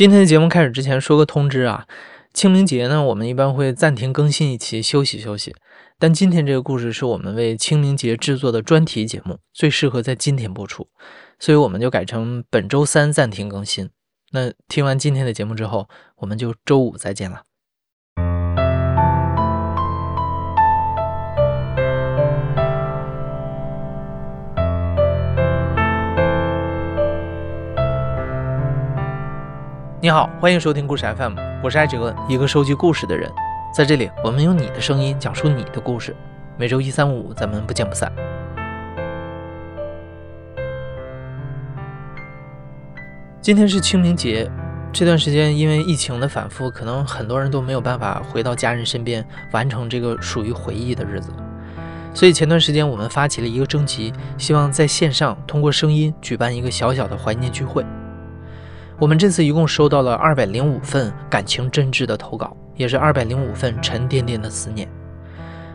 今天的节目开始之前说个通知啊，清明节呢，我们一般会暂停更新一期，休息休息。但今天这个故事是我们为清明节制作的专题节目，最适合在今天播出，所以我们就改成本周三暂停更新。那听完今天的节目之后，我们就周五再见了。你好，欢迎收听故事 FM，我是艾哲，一个收集故事的人。在这里，我们用你的声音讲述你的故事。每周一、三、五，咱们不见不散。今天是清明节，这段时间因为疫情的反复，可能很多人都没有办法回到家人身边，完成这个属于回忆的日子。所以前段时间我们发起了一个征集，希望在线上通过声音举办一个小小的怀念聚会。我们这次一共收到了二百零五份感情真挚的投稿，也是二百零五份沉甸甸的思念。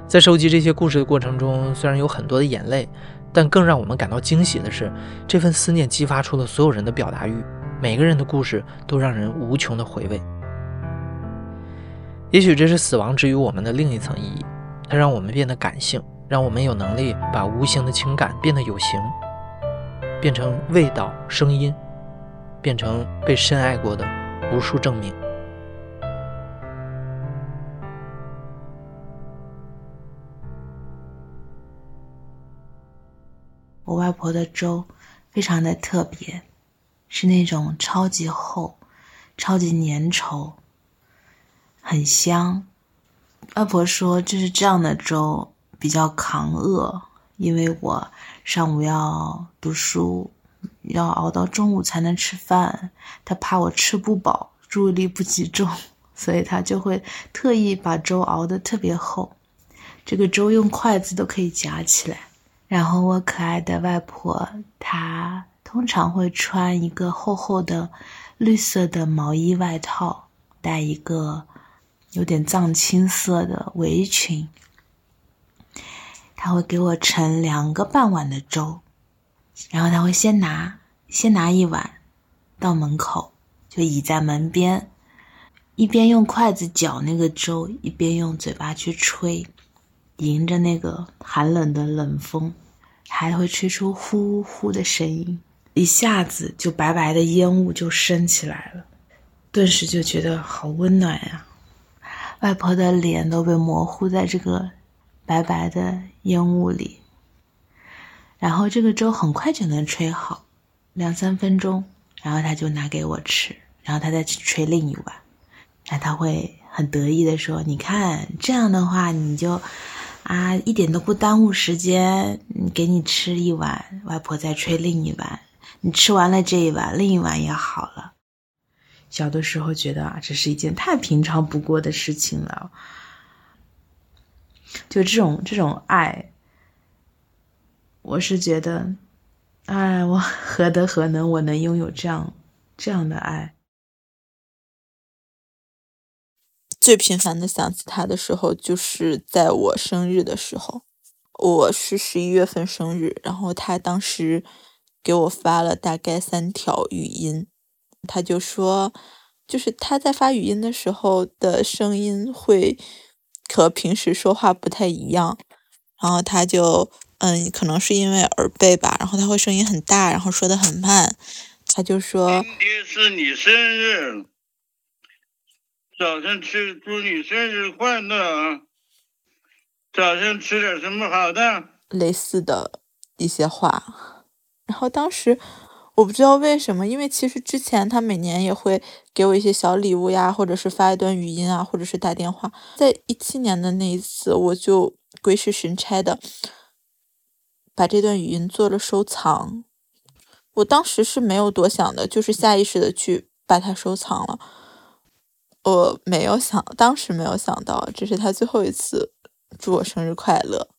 在收集这些故事的过程中，虽然有很多的眼泪，但更让我们感到惊喜的是，这份思念激发出了所有人的表达欲。每个人的故事都让人无穷的回味。也许这是死亡之于我们的另一层意义，它让我们变得感性，让我们有能力把无形的情感变得有形，变成味道、声音。变成被深爱过的无数证明。我外婆的粥非常的特别，是那种超级厚、超级粘稠，很香。外婆说，就是这样的粥比较抗饿，因为我上午要读书。要熬到中午才能吃饭，他怕我吃不饱，注意力不集中，所以他就会特意把粥熬得特别厚，这个粥用筷子都可以夹起来。然后我可爱的外婆，她通常会穿一个厚厚的绿色的毛衣外套，戴一个有点藏青色的围裙。她会给我盛两个半碗的粥。然后他会先拿，先拿一碗，到门口就倚在门边，一边用筷子搅那个粥，一边用嘴巴去吹，迎着那个寒冷的冷风，还会吹出呼呼的声音，一下子就白白的烟雾就升起来了，顿时就觉得好温暖呀！外婆的脸都被模糊在这个白白的烟雾里。然后这个粥很快就能吹好，两三分钟，然后他就拿给我吃，然后他再去吹另一碗，那他会很得意的说：“你看这样的话，你就啊一点都不耽误时间，给你吃一碗，外婆再吹另一碗，你吃完了这一碗，另一碗也好了。”小的时候觉得啊，这是一件太平常不过的事情了，就这种这种爱。我是觉得，哎，我何德何能，我能拥有这样这样的爱？最频繁的想起他的时候，就是在我生日的时候。我是十一月份生日，然后他当时给我发了大概三条语音，他就说，就是他在发语音的时候的声音会和平时说话不太一样，然后他就。嗯，可能是因为耳背吧，然后他会声音很大，然后说的很慢。他就说：“今天是你生日，早上吃祝你生日快乐，早上吃点什么好的？”类似的一些话。然后当时我不知道为什么，因为其实之前他每年也会给我一些小礼物呀，或者是发一段语音啊，或者是打电话。在一七年的那一次，我就鬼使神差的。把这段语音做了收藏，我当时是没有多想的，就是下意识的去把它收藏了。我没有想，当时没有想到这是他最后一次祝我生日快乐。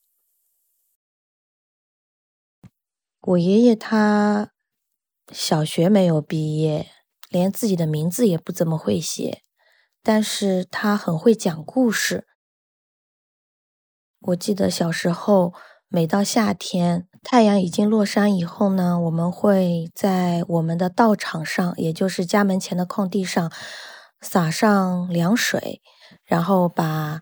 我爷爷他小学没有毕业，连自己的名字也不怎么会写，但是他很会讲故事。我记得小时候。每到夏天，太阳已经落山以后呢，我们会在我们的道场上，也就是家门前的空地上，洒上凉水，然后把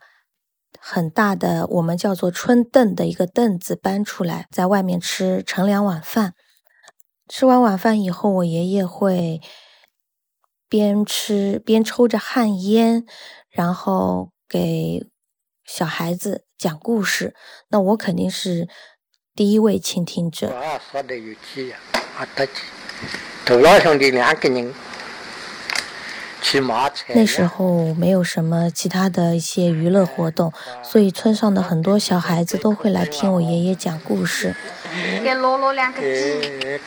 很大的我们叫做春凳的一个凳子搬出来，在外面吃乘凉晚饭。吃完晚饭以后，我爷爷会边吃边抽着旱烟，然后给小孩子。讲故事，那我肯定是第一位倾听者。那时候没有什么其他的一些娱乐活动，所以村上的很多小孩子都会来听我爷爷讲故事。给罗罗两个鸡。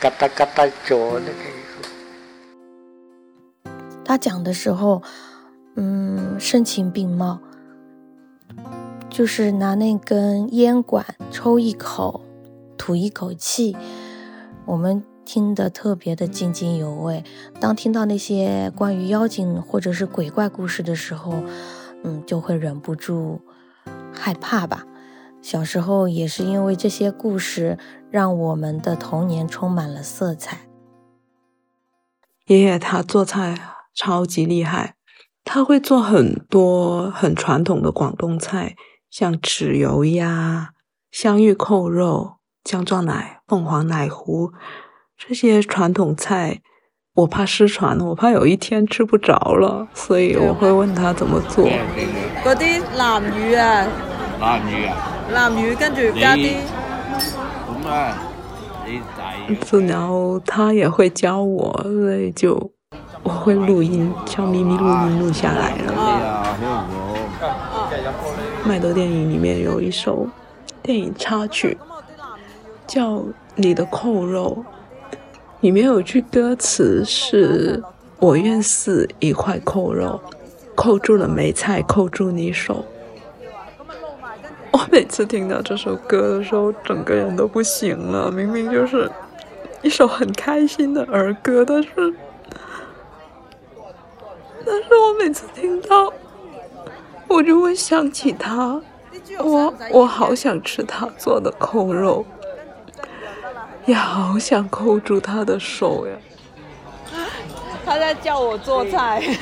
他讲的时候，嗯，声情并茂。就是拿那根烟管抽一口，吐一口气，我们听得特别的津津有味。当听到那些关于妖精或者是鬼怪故事的时候，嗯，就会忍不住害怕吧。小时候也是因为这些故事，让我们的童年充满了色彩。爷爷他做菜超级厉害，他会做很多很传统的广东菜。像豉油鸭、香芋扣肉、姜撞奶、凤凰奶糊这些传统菜，我怕失传，我怕有一天吃不着了，所以我会问他怎么做。嗰啲南鱼啊，南鱼啊，南鱼跟住加啲咁啊，你然后他也会教我，所以就我会录音，悄咪咪录音录下来了。麦兜电影里面有一首电影插曲，叫《你的扣肉》，里面有句歌词是“我愿似一块扣肉，扣住了梅菜，扣住你手。”我每次听到这首歌的时候，整个人都不行了。明明就是一首很开心的儿歌，但是，但是我每次听到。我就会想起他，我我好想吃他做的扣肉，也好想扣住他的手呀。他在叫我做菜。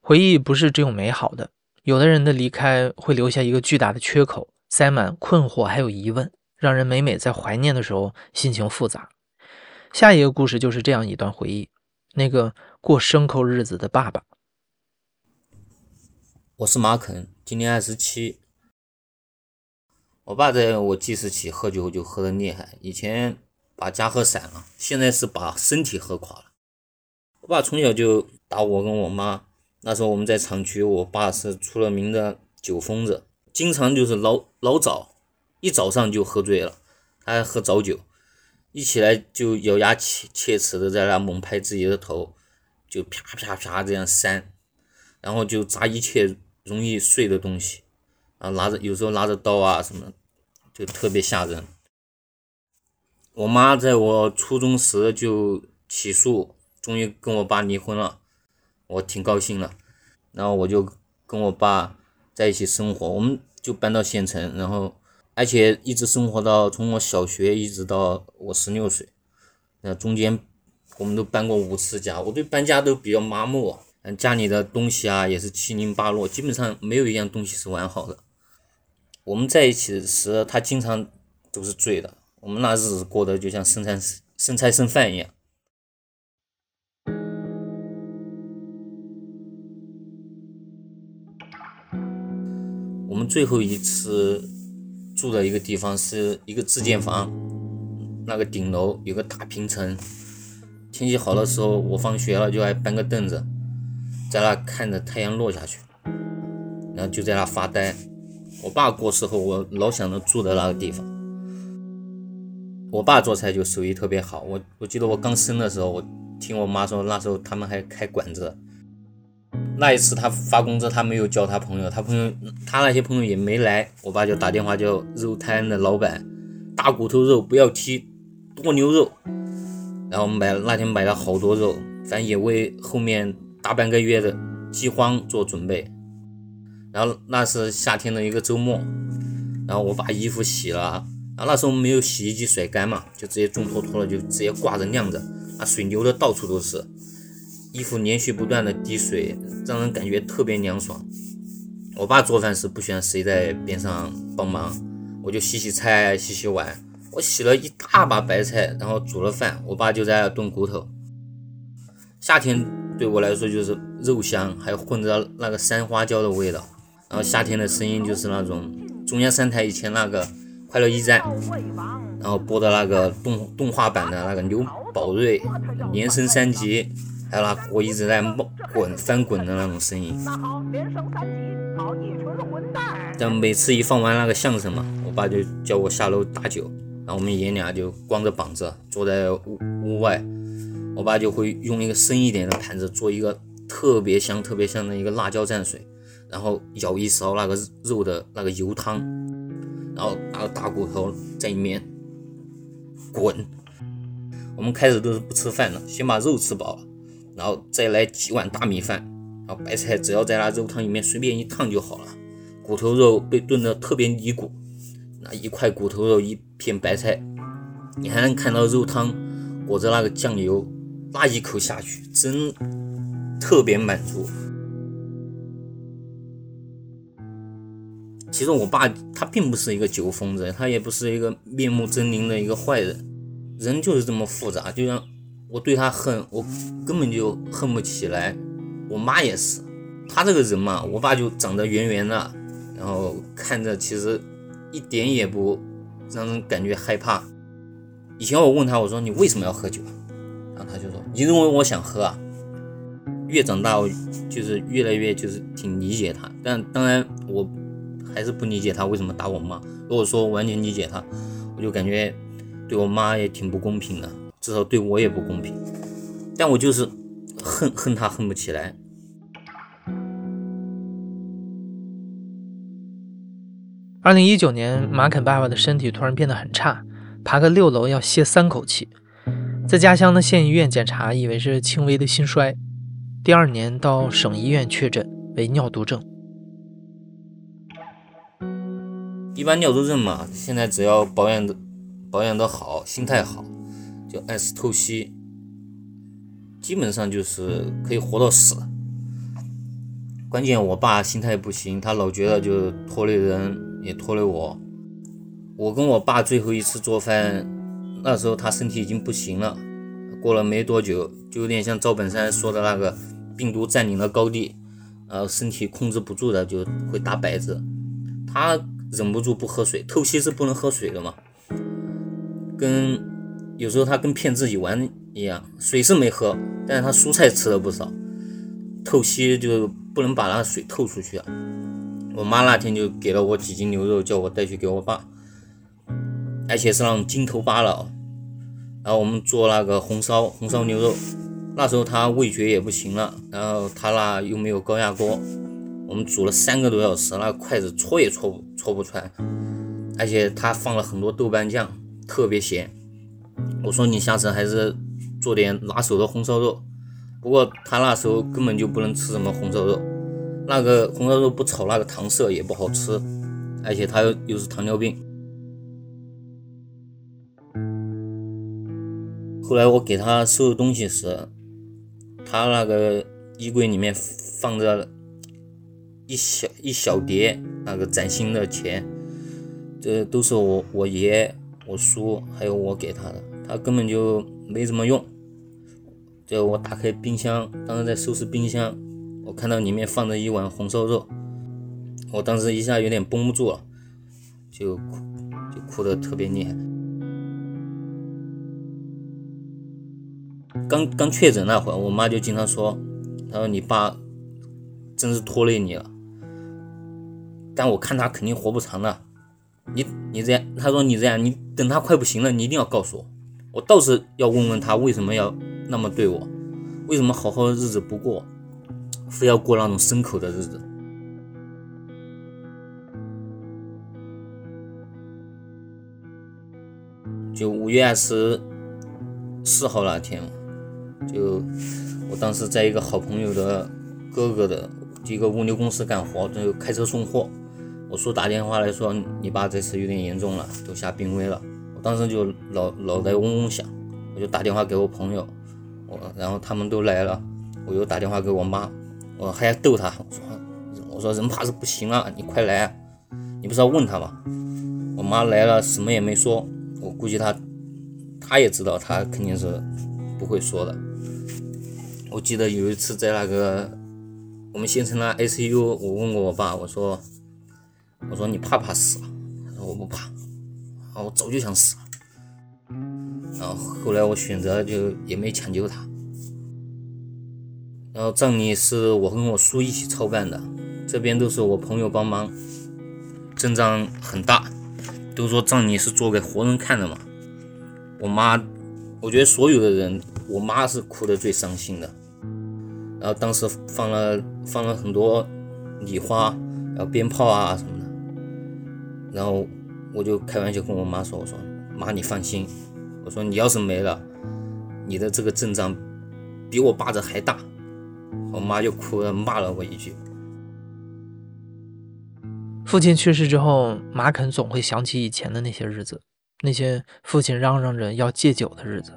回忆不是只有美好的，有的人的离开会留下一个巨大的缺口，塞满困惑还有疑问，让人每每在怀念的时候心情复杂。下一个故事就是这样一段回忆。那个过牲口日子的爸爸，我是马肯，今年二十七。我爸在我记事起喝酒就喝的厉害，以前把家喝散了，现在是把身体喝垮了。我爸从小就打我跟我妈，那时候我们在厂区，我爸是出了名的酒疯子，经常就是老老早，一早上就喝醉了，他还喝早酒。一起来就咬牙切切齿的在那猛拍自己的头，就啪啪啪这样扇，然后就砸一切容易碎的东西，啊，拿着有时候拿着刀啊什么，就特别吓人。我妈在我初中时就起诉，终于跟我爸离婚了，我挺高兴的。然后我就跟我爸在一起生活，我们就搬到县城，然后。而且一直生活到从我小学一直到我十六岁，那中间我们都搬过五次家，我对搬家都比较麻木，嗯，家里的东西啊也是七零八落，基本上没有一样东西是完好的。我们在一起时，他经常都是醉的，我们那日子过得就像生菜生菜剩饭一样。我们最后一次。住的一个地方是一个自建房，那个顶楼有个大平层。天气好的时候，我放学了就爱搬个凳子，在那看着太阳落下去，然后就在那发呆。我爸过世后，我老想着住的那个地方。我爸做菜就手艺特别好，我我记得我刚生的时候，我听我妈说那时候他们还开馆子。那一次他发工资，他没有叫他朋友，他朋友他那些朋友也没来，我爸就打电话叫肉摊的老板，大骨头肉不要剔，剁牛肉，然后买那天买了好多肉，反正也为后面大半个月的饥荒做准备。然后那是夏天的一个周末，然后我把衣服洗了，然后那时候没有洗衣机甩干嘛，就直接重拖拖了，就直接挂着晾着，啊，水流的到处都是，衣服连续不断的滴水，让人感觉特别凉爽。我爸做饭时不喜欢谁在边上帮忙，我就洗洗菜、洗洗碗。我洗了一大把白菜，然后煮了饭，我爸就在那炖骨头。夏天对我来说就是肉香，还混着那个山花椒的味道。然后夏天的声音就是那种中央三台以前那个快乐驿站，然后播的那个动动画版的那个刘宝瑞连升三级，还有那锅一直在冒滚翻滚的那种声音。但每次一放完那个相声嘛，我爸就叫我下楼打酒，然后我们爷俩就光着膀子坐在屋屋外，我爸就会用一个深一点的盘子做一个特别香、特别香的一个辣椒蘸水，然后舀一勺那个肉的那个油汤，然后那个大骨头在里面滚。我们开始都是不吃饭的，先把肉吃饱了，然后再来几碗大米饭，然后白菜只要在那肉汤里面随便一烫就好了。骨头肉被炖得特别泥骨，那一块骨头肉一片白菜，你还能看到肉汤裹着那个酱油，那一口下去真特别满足。其实我爸他并不是一个酒疯子，他也不是一个面目狰狞的一个坏人，人就是这么复杂。就像我对他恨，我根本就恨不起来。我妈也是，他这个人嘛，我爸就长得圆圆的。然后看着其实一点也不让人感觉害怕。以前我问他，我说你为什么要喝酒？然后他就说，你认为我想喝啊？越长大，我就是越来越就是挺理解他。但当然，我还是不理解他为什么打我妈。如果说完全理解他，我就感觉对我妈也挺不公平的，至少对我也不公平。但我就是恨恨他恨不起来。二零一九年，马肯爸爸的身体突然变得很差，爬个六楼要歇三口气，在家乡的县医院检查，以为是轻微的心衰。第二年到省医院确诊为尿毒症。一般尿毒症嘛，现在只要保养的保养的好，心态好，就按时透析，基本上就是可以活到死。关键我爸心态不行，他老觉得就拖累人。也拖累我。我跟我爸最后一次做饭，那时候他身体已经不行了。过了没多久，就有点像赵本山说的那个病毒占领了高地，呃，身体控制不住的就会打摆子。他忍不住不喝水，透析是不能喝水的嘛。跟有时候他跟骗自己玩一样，水是没喝，但是他蔬菜吃了不少。透析就不能把那水透出去啊。我妈那天就给了我几斤牛肉，叫我带去给我爸，而且是那种筋头巴脑。然后我们做那个红烧红烧牛肉，那时候他味觉也不行了，然后他那又没有高压锅，我们煮了三个多小时，那筷子戳也戳不戳不穿，而且他放了很多豆瓣酱，特别咸。我说你下次还是做点拿手的红烧肉，不过他那时候根本就不能吃什么红烧肉。那个红烧肉不炒那个糖色也不好吃，而且他又又是糖尿病。后来我给他收拾东西时，他那个衣柜里面放着一小一小叠那个崭新的钱，这都是我我爷、我叔还有我给他的，他根本就没怎么用。就我打开冰箱，当时在收拾冰箱。我看到里面放着一碗红烧肉，我当时一下有点绷不住了，就哭，就哭得特别厉害。刚刚确诊那会儿，我妈就经常说：“她说你爸真是拖累你了。”但我看他肯定活不长的，你你这样，她说你这样，你等他快不行了，你一定要告诉我，我倒是要问问他为什么要那么对我，为什么好好的日子不过。非要过那种牲口的日子，就五月二十四号那天，就我当时在一个好朋友的哥哥的一个物流公司干活，就开车送货。我叔打电话来说，你爸这次有点严重了，都下病危了。当时就脑脑袋嗡嗡响，我就打电话给我朋友，我然后他们都来了，我又打电话给我妈，我还要逗她，我说我说人怕是不行了，你快来，你不是要问他吗？我妈来了，什么也没说，我估计她她也知道，她肯定是不会说的。我记得有一次在那个我们县城的 ICU，我问过我爸，我说我说你怕不怕死？他说我不怕，啊我早就想死了。然后后来我选择就也没抢救他。然后葬礼是我跟我叔一起操办的，这边都是我朋友帮忙，阵仗很大，都说葬礼是做给活人看的嘛。我妈，我觉得所有的人，我妈是哭得最伤心的。然后当时放了放了很多礼花，然后鞭炮啊什么的。然后我就开玩笑跟我妈说：“我说妈，你放心，我说你要是没了，你的这个阵仗比我爸的还大。”我妈就哭着，骂了我一句。父亲去世之后，马肯总会想起以前的那些日子，那些父亲嚷嚷着要戒酒的日子。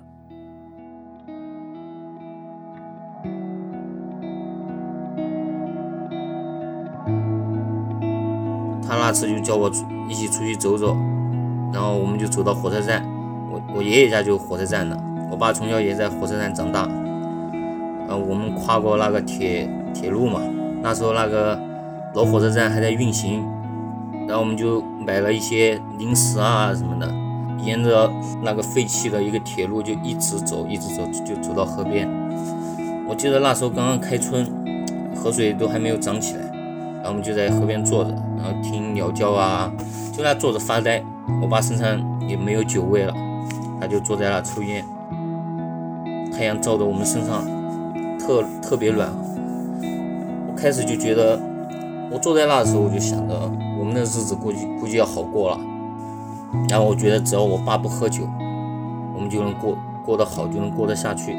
他那次就叫我一起出去走走，然后我们就走到火车站。我我爷爷家就火车站的，我爸从小也在火车站长大。呃，我们跨过那个铁铁路嘛，那时候那个老火车站还在运行，然后我们就买了一些零食啊什么的，沿着那个废弃的一个铁路就一直走，一直走，就走到河边。我记得那时候刚刚开春，河水都还没有涨起来，然后我们就在河边坐着，然后听鸟叫啊，就那坐着发呆。我爸身上也没有酒味了，他就坐在那抽烟，太阳照的我们身上。特特别暖，我开始就觉得，我坐在那的时候，我就想着我们的日子估计估计要好过了。然后我觉得只要我爸不喝酒，我们就能过过得好，就能过得下去。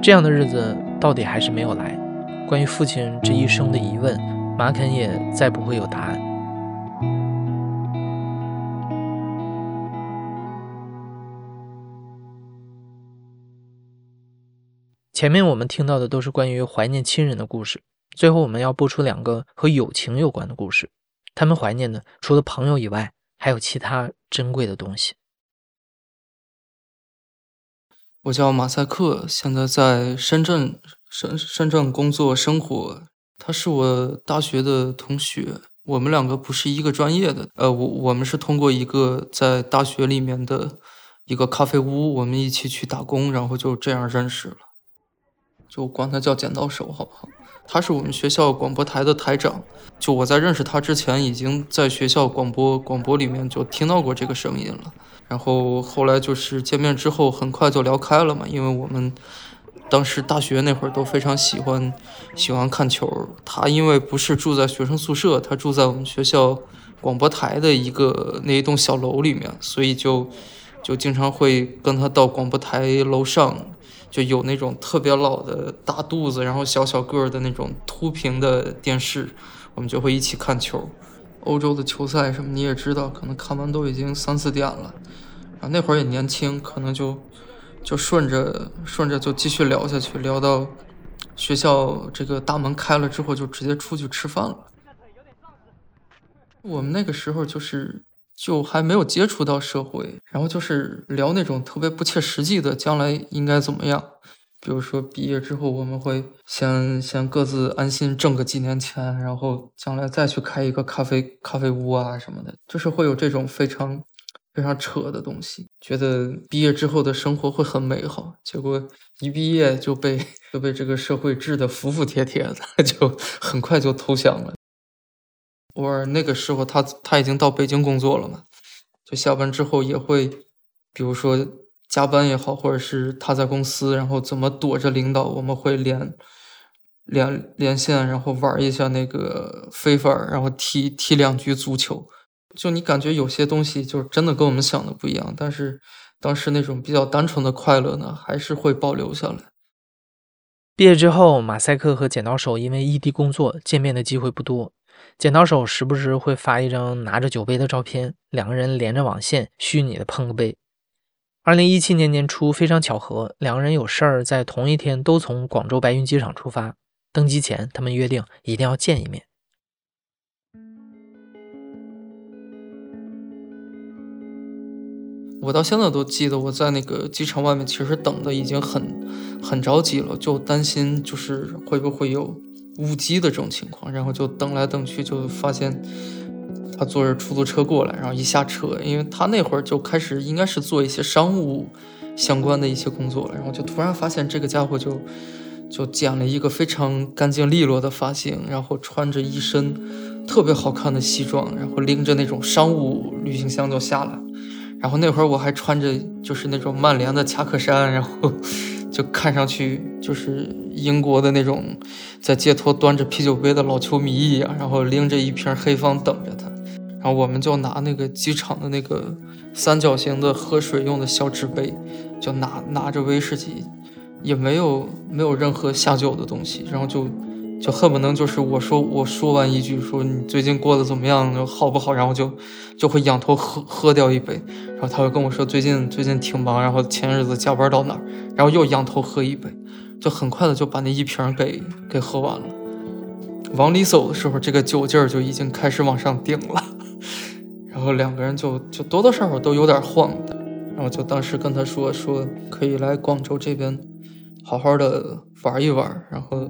这样的日子到底还是没有来。关于父亲这一生的疑问，马肯也再不会有答案。前面我们听到的都是关于怀念亲人的故事，最后我们要播出两个和友情有关的故事。他们怀念的除了朋友以外，还有其他珍贵的东西。我叫马赛克，现在在深圳深深圳工作生活。他是我大学的同学，我们两个不是一个专业的。呃，我我们是通过一个在大学里面的一个咖啡屋，我们一起去打工，然后就这样认识了。就管他叫剪刀手，好不好？他是我们学校广播台的台长。就我在认识他之前，已经在学校广播广播里面就听到过这个声音了。然后后来就是见面之后，很快就聊开了嘛。因为我们当时大学那会儿都非常喜欢喜欢看球。他因为不是住在学生宿舍，他住在我们学校广播台的一个那一栋小楼里面，所以就就经常会跟他到广播台楼上。就有那种特别老的大肚子，然后小小个儿的那种凸屏的电视，我们就会一起看球。欧洲的球赛什么你也知道，可能看完都已经三四点了。然后那会儿也年轻，可能就就顺着顺着就继续聊下去，聊到学校这个大门开了之后，就直接出去吃饭了。我们那个时候就是。就还没有接触到社会，然后就是聊那种特别不切实际的将来应该怎么样，比如说毕业之后我们会先先各自安心挣个几年钱，然后将来再去开一个咖啡咖啡屋啊什么的，就是会有这种非常非常扯的东西，觉得毕业之后的生活会很美好，结果一毕业就被就被这个社会治得服服帖帖的，就很快就投降了。我那个时候，他他已经到北京工作了嘛，就下班之后也会，比如说加班也好，或者是他在公司，然后怎么躲着领导，我们会连连连线，然后玩一下那个飞法，然后踢踢两局足球。就你感觉有些东西就是真的跟我们想的不一样，但是当时那种比较单纯的快乐呢，还是会保留下来。毕业之后，马赛克和剪刀手因为异地工作，见面的机会不多。剪刀手时不时会发一张拿着酒杯的照片，两个人连着网线，虚拟的碰个杯。二零一七年年初，非常巧合，两个人有事儿，在同一天都从广州白云机场出发。登机前，他们约定一定要见一面。我到现在都记得，我在那个机场外面，其实等的已经很很着急了，就担心就是会不会有误机的这种情况，然后就等来等去，就发现他坐着出租车过来，然后一下车，因为他那会儿就开始应该是做一些商务相关的一些工作了，然后就突然发现这个家伙就就剪了一个非常干净利落的发型，然后穿着一身特别好看的西装，然后拎着那种商务旅行箱就下来。然后那会儿我还穿着就是那种曼联的夹克衫，然后 就看上去就是英国的那种在街头端着啤酒杯的老球迷一样，然后拎着一瓶黑方等着他。然后我们就拿那个机场的那个三角形的喝水用的小纸杯，就拿拿着威士忌，也没有没有任何下酒的东西，然后就。就恨不能就是我说我说完一句说你最近过得怎么样好不好，然后就就会仰头喝喝掉一杯，然后他会跟我说最近最近挺忙，然后前日子加班到哪儿，然后又仰头喝一杯，就很快的就把那一瓶给给喝完了。往里走的时候，这个酒劲儿就已经开始往上顶了，然后两个人就就多多少少都有点晃的，然后就当时跟他说说可以来广州这边好好的玩一玩，然后。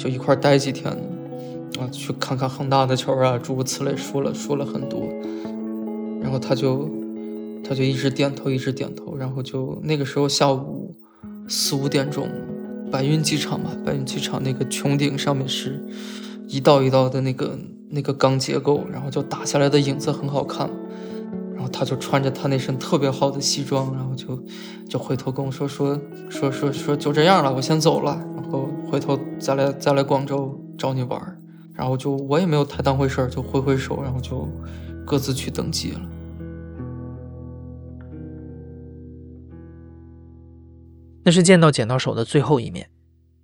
就一块待几天，啊，去看看恒大的球啊，诸如此类，说了说了很多，然后他就他就一直点头，一直点头，然后就那个时候下午四五点钟，白云机场嘛，白云机场那个穹顶上面是一道一道的那个那个钢结构，然后就打下来的影子很好看，然后他就穿着他那身特别好的西装，然后就就回头跟我说说说说说就这样了，我先走了。回头再来再来广州找你玩然后就我也没有太当回事儿，就挥挥手，然后就各自去登记了。那是见到剪刀手的最后一面。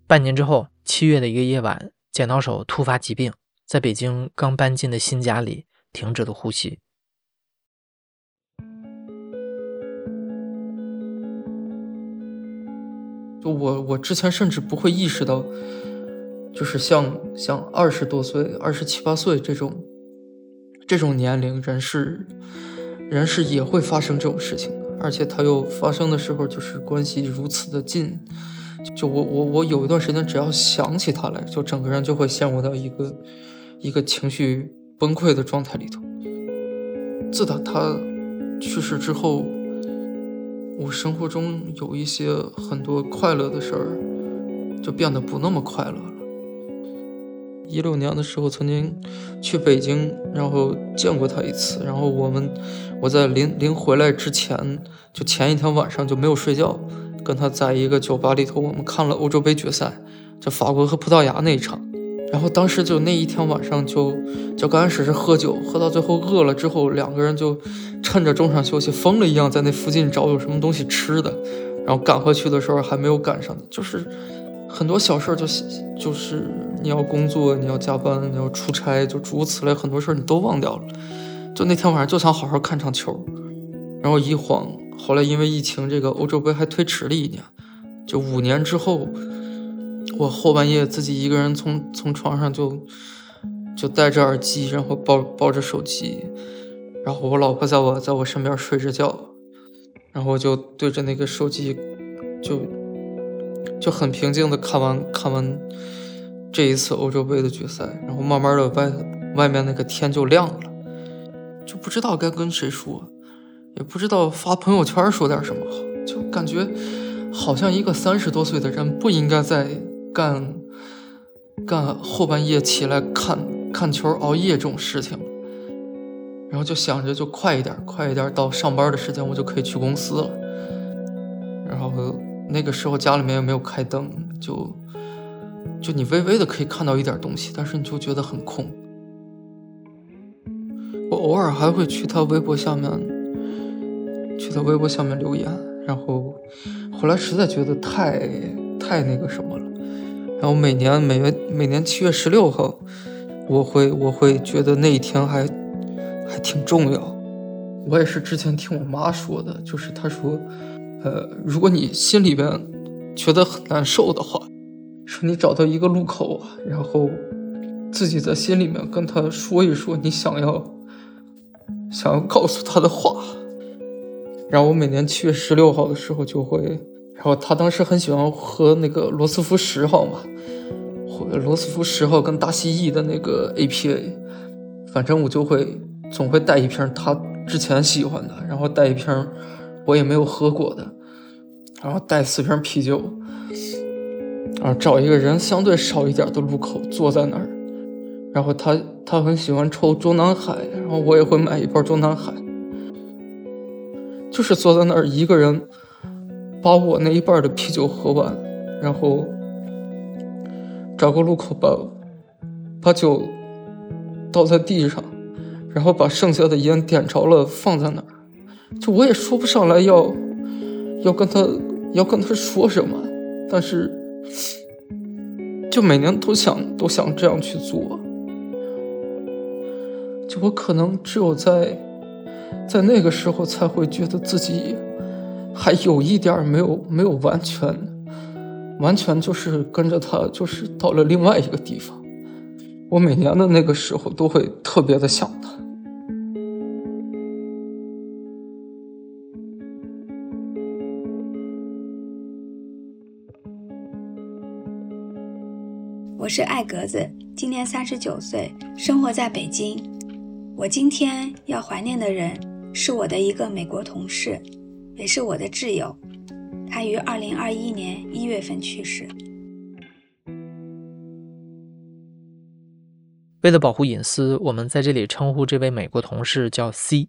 半年之后，七月的一个夜晚，剪刀手突发疾病，在北京刚搬进的新家里停止了呼吸。我我之前甚至不会意识到，就是像像二十多岁、二十七八岁这种这种年龄人是人是也会发生这种事情，而且他又发生的时候就是关系如此的近，就我我我有一段时间只要想起他来，就整个人就会陷入到一个一个情绪崩溃的状态里头。自打他去世之后。我生活中有一些很多快乐的事儿，就变得不那么快乐了。一六年的时候，曾经去北京，然后见过他一次。然后我们，我在临临回来之前，就前一天晚上就没有睡觉，跟他在一个酒吧里头，我们看了欧洲杯决赛，就法国和葡萄牙那一场。然后当时就那一天晚上就就刚开始是喝酒，喝到最后饿了之后，两个人就趁着中场休息疯了一样在那附近找有什么东西吃的，然后赶回去的时候还没有赶上，就是很多小事就就是你要工作，你要加班，你要出差，就诸如此类很多事儿你都忘掉了。就那天晚上就想好好看场球，然后一晃，后来因为疫情，这个欧洲杯还推迟了一年，就五年之后。我后半夜自己一个人从从床上就就戴着耳机，然后抱抱着手机，然后我老婆在我在我身边睡着觉，然后我就对着那个手机就就很平静的看完看完这一次欧洲杯的决赛，然后慢慢的外外面那个天就亮了，就不知道该跟谁说，也不知道发朋友圈说点什么好，就感觉好像一个三十多岁的人不应该在。干干后半夜起来看看球熬夜这种事情，然后就想着就快一点，快一点到上班的时间，我就可以去公司了。然后那个时候家里面也没有开灯，就就你微微的可以看到一点东西，但是你就觉得很空。我偶尔还会去他微博下面，去他微博下面留言，然后后来实在觉得太太那个什么了。然后每年每月每年七月十六号，我会我会觉得那一天还还挺重要。我也是之前听我妈说的，就是她说，呃，如果你心里边觉得很难受的话，说你找到一个路口，然后自己在心里面跟他说一说你想要想要告诉他的话。然后我每年七月十六号的时候就会，然后他当时很喜欢喝那个罗斯福十号嘛，罗斯福十号跟大蜥蜴的那个 APA，反正我就会总会带一瓶他之前喜欢的，然后带一瓶我也没有喝过的，然后带四瓶啤酒，然后找一个人相对少一点的路口坐在那儿，然后他他很喜欢抽中南海，然后我也会买一包中南海。就是坐在那儿一个人，把我那一半的啤酒喝完，然后找个路口把把酒倒在地上，然后把剩下的烟点着了放在那儿。就我也说不上来要要跟他要跟他说什么，但是就每年都想都想这样去做。就我可能只有在。在那个时候才会觉得自己还有一点没有没有完全，完全就是跟着他，就是到了另外一个地方。我每年的那个时候都会特别的想他。我是艾格子，今年三十九岁，生活在北京。我今天要怀念的人。是我的一个美国同事，也是我的挚友。他于二零二一年一月份去世。为了保护隐私，我们在这里称呼这位美国同事叫 C。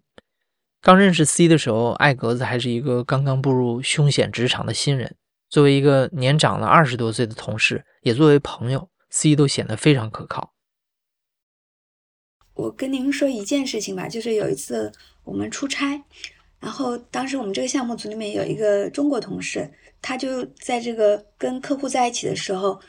刚认识 C 的时候，艾格子还是一个刚刚步入凶险职场的新人。作为一个年长了二十多岁的同事，也作为朋友，C 都显得非常可靠。我跟您说一件事情吧，就是有一次。我们出差，然后当时我们这个项目组里面有一个中国同事，他就在这个跟客户在一起的时候，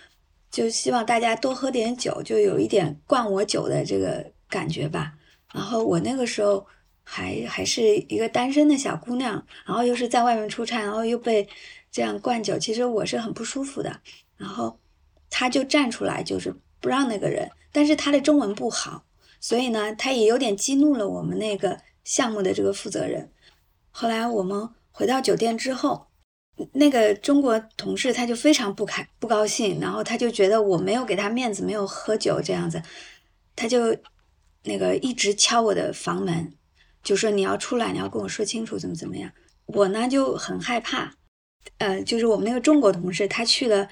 就希望大家多喝点酒，就有一点灌我酒的这个感觉吧。然后我那个时候还还是一个单身的小姑娘，然后又是在外面出差，然后又被这样灌酒，其实我是很不舒服的。然后他就站出来，就是不让那个人，但是他的中文不好，所以呢，他也有点激怒了我们那个。项目的这个负责人，后来我们回到酒店之后，那个中国同事他就非常不开不高兴，然后他就觉得我没有给他面子，没有喝酒这样子，他就那个一直敲我的房门，就说你要出来，你要跟我说清楚怎么怎么样。我呢就很害怕，呃，就是我们那个中国同事他去了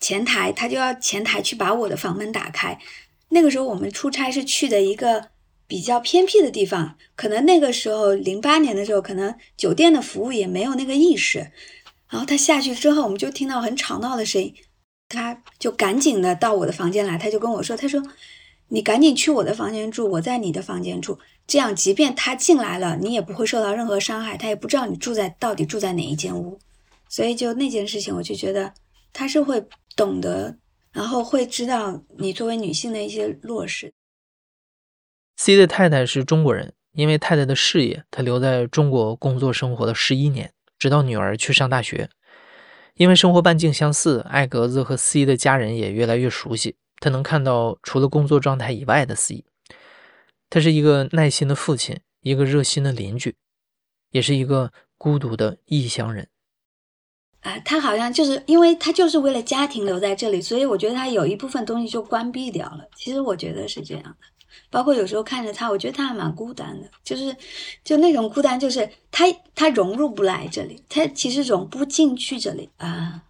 前台，他就要前台去把我的房门打开。那个时候我们出差是去的一个。比较偏僻的地方，可能那个时候零八年的时候，可能酒店的服务也没有那个意识。然后他下去之后，我们就听到很吵闹的声音，他就赶紧的到我的房间来，他就跟我说：“他说你赶紧去我的房间住，我在你的房间住，这样即便他进来了，你也不会受到任何伤害，他也不知道你住在到底住在哪一间屋。”所以就那件事情，我就觉得他是会懂得，然后会知道你作为女性的一些弱势。C 的太太是中国人，因为太太的事业，他留在中国工作生活了十一年，直到女儿去上大学。因为生活半径相似，艾格子和 C 的家人也越来越熟悉。他能看到除了工作状态以外的 C。他是一个耐心的父亲，一个热心的邻居，也是一个孤独的异乡人。啊，他好像就是因为他就是为了家庭留在这里，所以我觉得他有一部分东西就关闭掉了。其实我觉得是这样的。包括有时候看着他，我觉得他还蛮孤单的，就是就那种孤单，就是他他融入不来这里，他其实融不进去这里啊。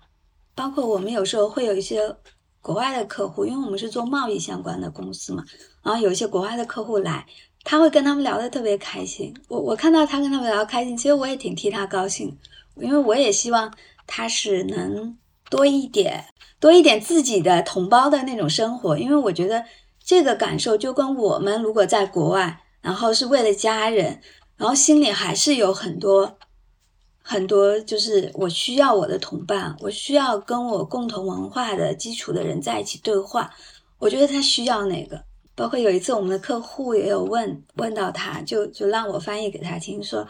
包括我们有时候会有一些国外的客户，因为我们是做贸易相关的公司嘛，然后有一些国外的客户来，他会跟他们聊得特别开心。我我看到他跟他们聊得开心，其实我也挺替他高兴，因为我也希望他是能多一点多一点自己的同胞的那种生活，因为我觉得。这个感受就跟我们如果在国外，然后是为了家人，然后心里还是有很多很多就是我需要我的同伴，我需要跟我共同文化的基础的人在一起对话。我觉得他需要那个。包括有一次我们的客户也有问问到他，就就让我翻译给他听，说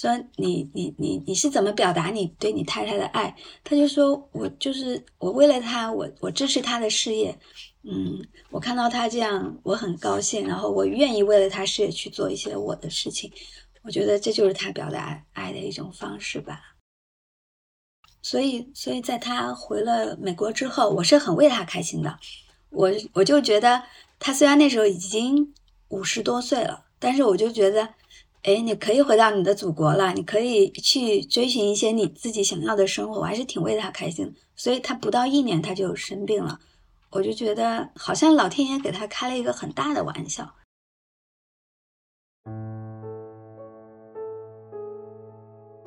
说你你你你是怎么表达你对你太太的爱？他就说我就是我为了他，我我支持他的事业。嗯，我看到他这样，我很高兴，然后我愿意为了他事业去做一些我的事情。我觉得这就是他表达爱的一种方式吧。所以，所以在他回了美国之后，我是很为他开心的。我我就觉得他虽然那时候已经五十多岁了，但是我就觉得，哎，你可以回到你的祖国了，你可以去追寻一些你自己想要的生活。我还是挺为他开心。所以他不到一年他就生病了。我就觉得好像老天爷给他开了一个很大的玩笑。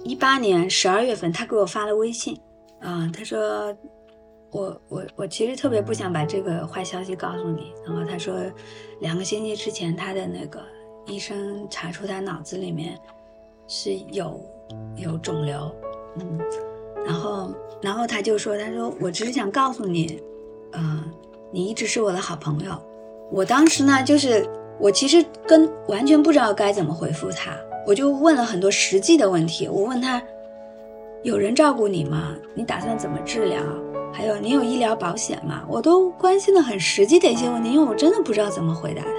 一八年十二月份，他给我发了微信，啊，他说我我我其实特别不想把这个坏消息告诉你。然后他说，两个星期之前，他的那个医生查出他脑子里面是有有肿瘤，嗯，然后然后他就说，他说我只是想告诉你。嗯，你一直是我的好朋友。我当时呢，就是我其实跟完全不知道该怎么回复他，我就问了很多实际的问题。我问他，有人照顾你吗？你打算怎么治疗？还有，你有医疗保险吗？我都关心的很实际的一些问题，因为我真的不知道怎么回答他。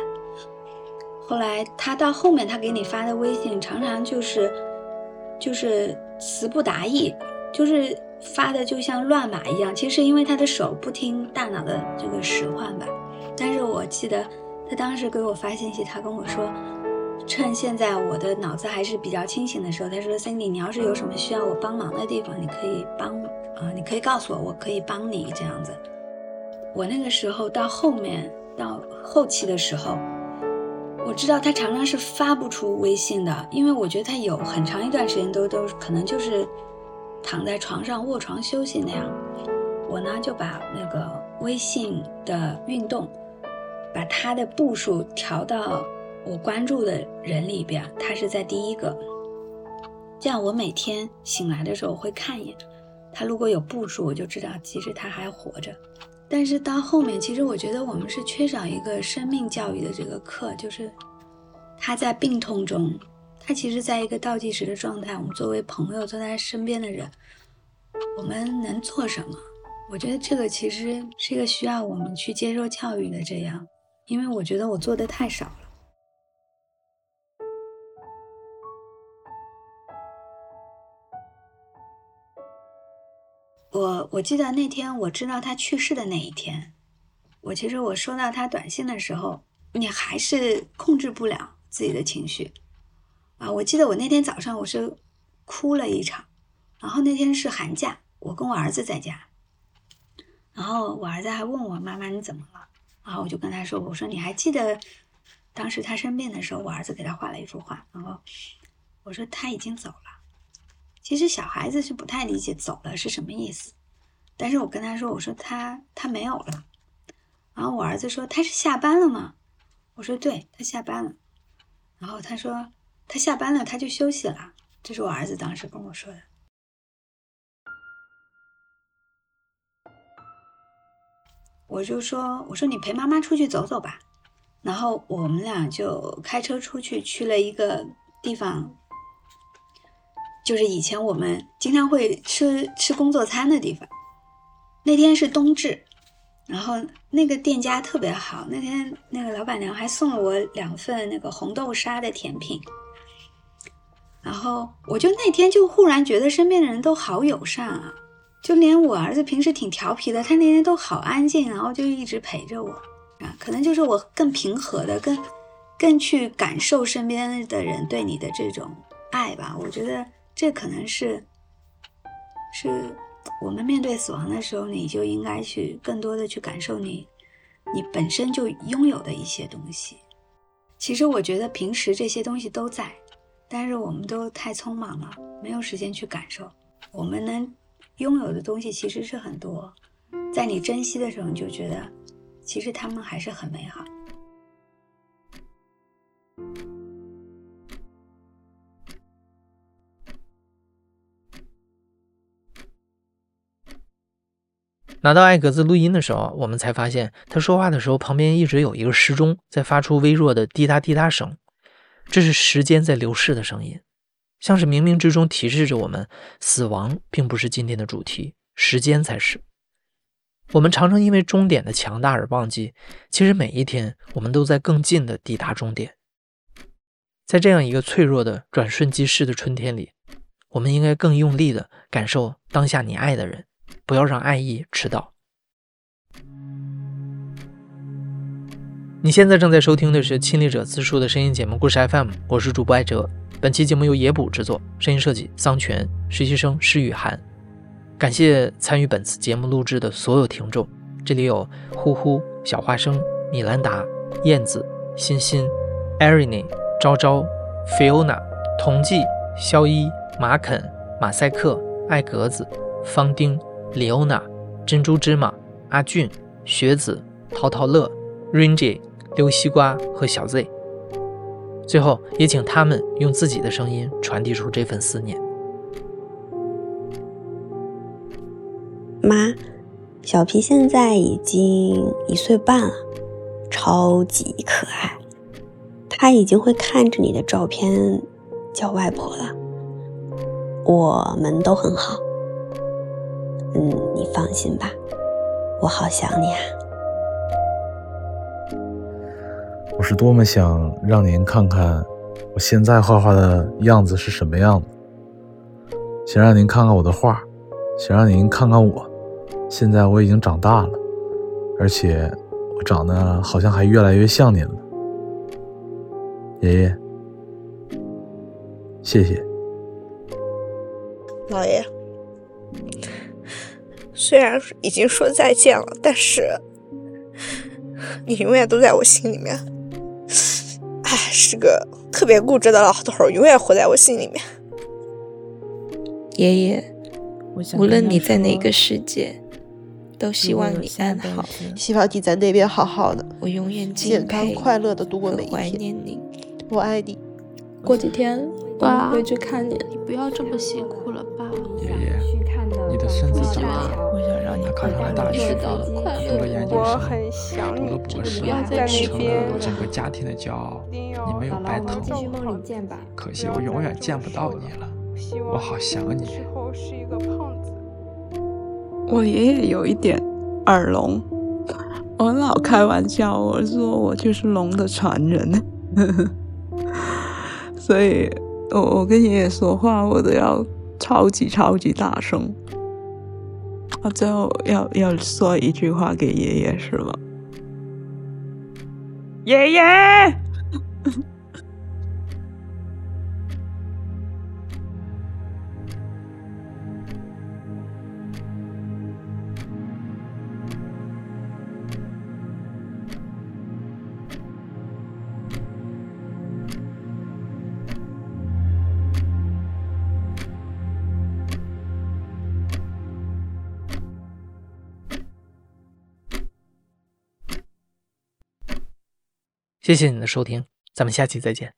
后来他到后面，他给你发的微信常常就是，就是词不达意，就是。发的就像乱码一样，其实因为他的手不听大脑的这个使唤吧。但是我记得他当时给我发信息，他跟我说，趁现在我的脑子还是比较清醒的时候，他说：“Cindy，你要是有什么需要我帮忙的地方，你可以帮啊，你可以告诉我，我可以帮你这样子。”我那个时候到后面到后期的时候，我知道他常常是发不出微信的，因为我觉得他有很长一段时间都都可能就是。躺在床上卧床休息那样，我呢就把那个微信的运动，把他的步数调到我关注的人里边，他是在第一个，这样我每天醒来的时候会看一眼，他如果有步数，我就知道其实他还活着。但是到后面，其实我觉得我们是缺少一个生命教育的这个课，就是他在病痛中。他其实在一个倒计时的状态，我们作为朋友坐在他身边的人，我们能做什么？我觉得这个其实是一个需要我们去接受教育的。这样，因为我觉得我做的太少了。我记得那天我知道他去世的那一天，我其实我收到他短信的时候，你还是控制不了自己的情绪。啊，我记得我那天早上我是哭了一场，然后那天是寒假，我跟我儿子在家，然后我儿子还问我妈妈你怎么了，然后我就跟他说，我说你还记得当时他生病的时候，我儿子给他画了一幅画，然后我说他已经走了，其实小孩子是不太理解走了是什么意思，但是我跟他说，我说他他没有了，然后我儿子说他是下班了吗？我说对他下班了，然后他说。他下班了，他就休息了。这是我儿子当时跟我说的。我就说：“我说你陪妈妈出去走走吧。”然后我们俩就开车出去，去了一个地方，就是以前我们经常会吃吃工作餐的地方。那天是冬至，然后那个店家特别好。那天那个老板娘还送了我两份那个红豆沙的甜品。然后我就那天就忽然觉得身边的人都好友善啊，就连我儿子平时挺调皮的，他那天都好安静，然后就一直陪着我啊。可能就是我更平和的，更更去感受身边的人对你的这种爱吧。我觉得这可能是是我们面对死亡的时候，你就应该去更多的去感受你你本身就拥有的一些东西。其实我觉得平时这些东西都在。但是我们都太匆忙了，没有时间去感受。我们能拥有的东西其实是很多，在你珍惜的时候，你就觉得其实他们还是很美好。拿到艾格子录音的时候，我们才发现他说话的时候旁边一直有一个时钟在发出微弱的滴答滴答声，这是时间在流逝的声音，像是冥冥之中提示着我们，死亡并不是今天的主题，时间才是。我们常常因为终点的强大而忘记，其实每一天我们都在更近的抵达终点。在这样一个脆弱的转瞬即逝的春天里，我们应该更用力的感受当下你爱的人，不要让爱意迟到。你现在正在收听的是亲历者自述的声音节目《故事 FM》，我是主播艾哲。本期节目由野捕制作，声音设计桑泉，实习生施雨涵。感谢参与本次节目录制的所有听众，这里有呼呼、小花生、米兰达、燕子、欣欣、艾瑞妮、昭昭、Fiona、童记、肖一、马肯、马赛克、艾格子、方丁、李欧娜、珍珠芝麻、阿俊、学子、淘淘乐、Rinji、溜西瓜和小 Z。最后，也请他们用自己的声音传递出这份思念。妈，小皮现在已经一岁半了，超级可爱。他已经会看着你的照片叫外婆了。我们都很好，嗯，你放心吧，我好想你啊。我是多么想让您看看我现在画画的样子是什么样的，想让您看看我的画，想让您看看我。现在我已经长大了，而且我长得好像还越来越像您了，爷爷，谢谢。老爷，虽然已经说再见了，但是你永远都在我心里面。哎，是个特别固执的老头，永远活在我心里面。爷爷，无论你在哪个世界。都希望你安好，希望你在那边好好的，我永远健康快乐的度过每一天。怀念你，我爱你。过几天我们会去看你。你不要这么辛苦了爸？爷爷，你的孙子长大了，他考上了大学，读了研究生，读了博士，成了整个家庭的骄傲。你没有白疼我，可惜我永远见不到你了，我好想你。我爷爷有一点耳聋，我老开玩笑，我说我就是龙的传人，所以我我跟爷爷说话，我都要超级超级大声。啊最后要要说一句话给爷爷是吗？爷爷。谢谢你的收听，咱们下期再见。